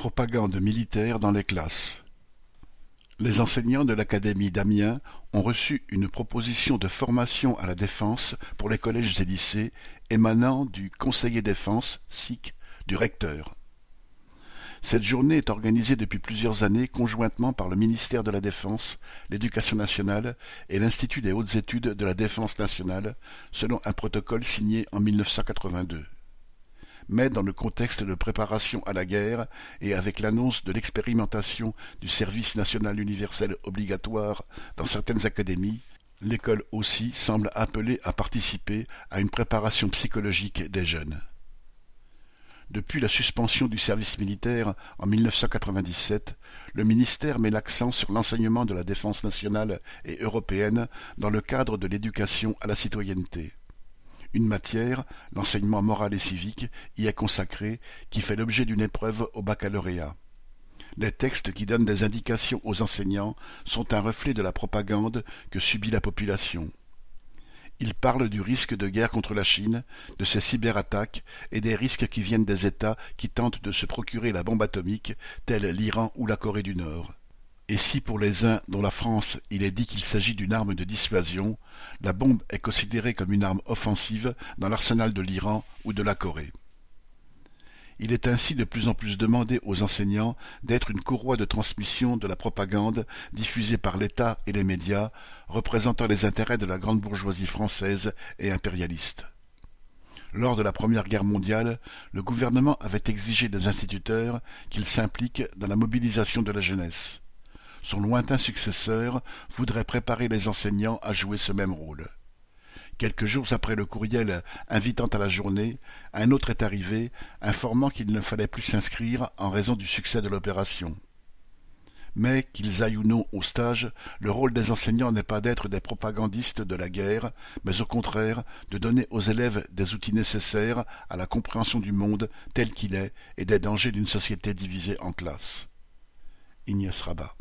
Propagande militaire dans les classes Les enseignants de l'académie d'Amiens ont reçu une proposition de formation à la défense pour les collèges et lycées émanant du conseiller défense du recteur. Cette journée est organisée depuis plusieurs années conjointement par le ministère de la Défense, l'Éducation nationale et l'Institut des hautes études de la défense nationale, selon un protocole signé en 1982 mais dans le contexte de préparation à la guerre et avec l'annonce de l'expérimentation du service national universel obligatoire dans certaines académies, l'école aussi semble appelée à participer à une préparation psychologique des jeunes. Depuis la suspension du service militaire en 1997, le ministère met l'accent sur l'enseignement de la défense nationale et européenne dans le cadre de l'éducation à la citoyenneté. Une matière, l'enseignement moral et civique, y est consacrée, qui fait l'objet d'une épreuve au baccalauréat. Les textes qui donnent des indications aux enseignants sont un reflet de la propagande que subit la population. Ils parlent du risque de guerre contre la Chine, de ses cyberattaques et des risques qui viennent des États qui tentent de se procurer la bombe atomique, tels l'Iran ou la Corée du Nord. Et si pour les uns, dont la France, il est dit qu'il s'agit d'une arme de dissuasion, la bombe est considérée comme une arme offensive dans l'arsenal de l'Iran ou de la Corée. Il est ainsi de plus en plus demandé aux enseignants d'être une courroie de transmission de la propagande diffusée par l'État et les médias, représentant les intérêts de la grande bourgeoisie française et impérialiste. Lors de la Première Guerre mondiale, le gouvernement avait exigé des instituteurs qu'ils s'impliquent dans la mobilisation de la jeunesse son lointain successeur voudrait préparer les enseignants à jouer ce même rôle. Quelques jours après le courriel invitant à la journée, un autre est arrivé, informant qu'il ne fallait plus s'inscrire en raison du succès de l'opération. Mais, qu'ils aillent ou non au stage, le rôle des enseignants n'est pas d'être des propagandistes de la guerre, mais au contraire de donner aux élèves des outils nécessaires à la compréhension du monde tel qu'il est et des dangers d'une société divisée en classes. Ignace Rabat